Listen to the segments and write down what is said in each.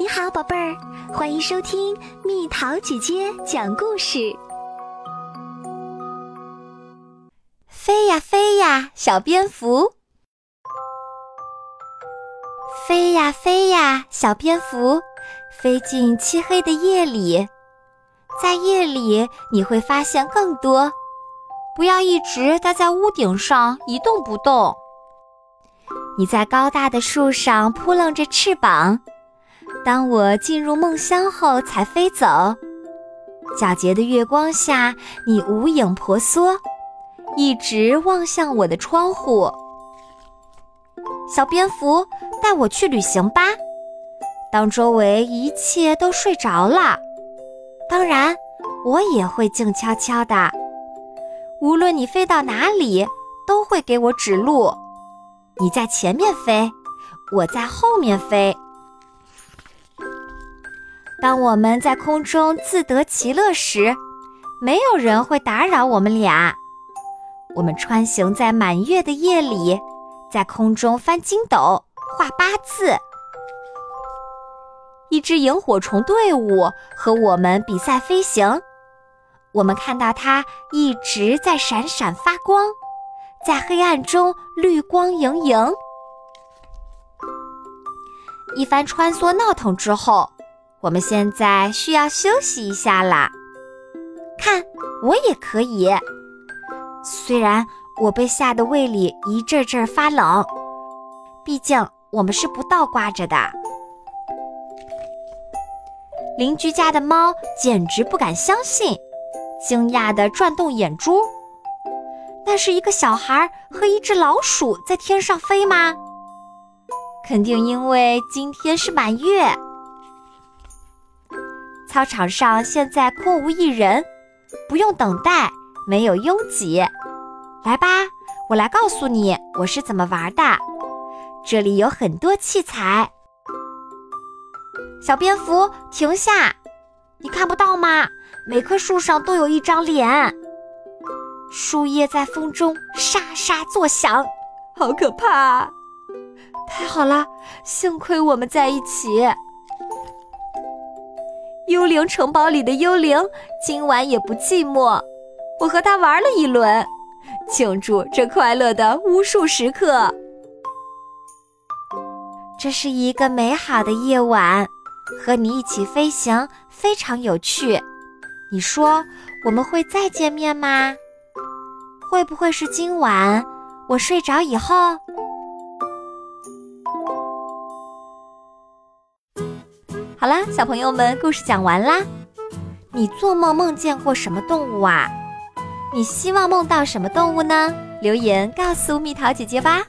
你好，宝贝儿，欢迎收听蜜桃姐姐讲故事。飞呀飞呀，小蝙蝠；飞呀飞呀，小蝙蝠，飞进漆黑的夜里。在夜里，你会发现更多。不要一直待在屋顶上一动不动。你在高大的树上扑棱着翅膀。当我进入梦乡后，才飞走。皎洁的月光下，你无影婆娑，一直望向我的窗户。小蝙蝠，带我去旅行吧。当周围一切都睡着了，当然，我也会静悄悄的。无论你飞到哪里，都会给我指路。你在前面飞，我在后面飞。当我们在空中自得其乐时，没有人会打扰我们俩。我们穿行在满月的夜里，在空中翻筋斗、画八字。一只萤火虫队伍和我们比赛飞行，我们看到它一直在闪闪发光，在黑暗中绿光莹莹。一番穿梭闹腾之后。我们现在需要休息一下啦。看，我也可以。虽然我被吓得胃里一阵阵发冷，毕竟我们是不倒挂着的。邻居家的猫简直不敢相信，惊讶地转动眼珠。那是一个小孩和一只老鼠在天上飞吗？肯定因为今天是满月。操场上现在空无一人，不用等待，没有拥挤。来吧，我来告诉你我是怎么玩的。这里有很多器材。小蝙蝠，停下！你看不到吗？每棵树上都有一张脸。树叶在风中沙沙作响，好可怕！太好了，幸亏我们在一起。幽灵城堡里的幽灵今晚也不寂寞，我和他玩了一轮，庆祝这快乐的无数时刻。这是一个美好的夜晚，和你一起飞行非常有趣。你说我们会再见面吗？会不会是今晚我睡着以后？好啦，小朋友们，故事讲完啦。你做梦梦见过什么动物啊？你希望梦到什么动物呢？留言告诉蜜桃姐姐吧。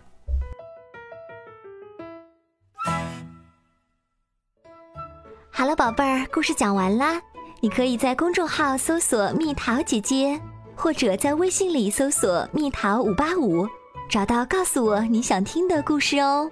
好了，宝贝儿，故事讲完啦。你可以在公众号搜索“蜜桃姐姐”，或者在微信里搜索“蜜桃五八五”，找到告诉我你想听的故事哦。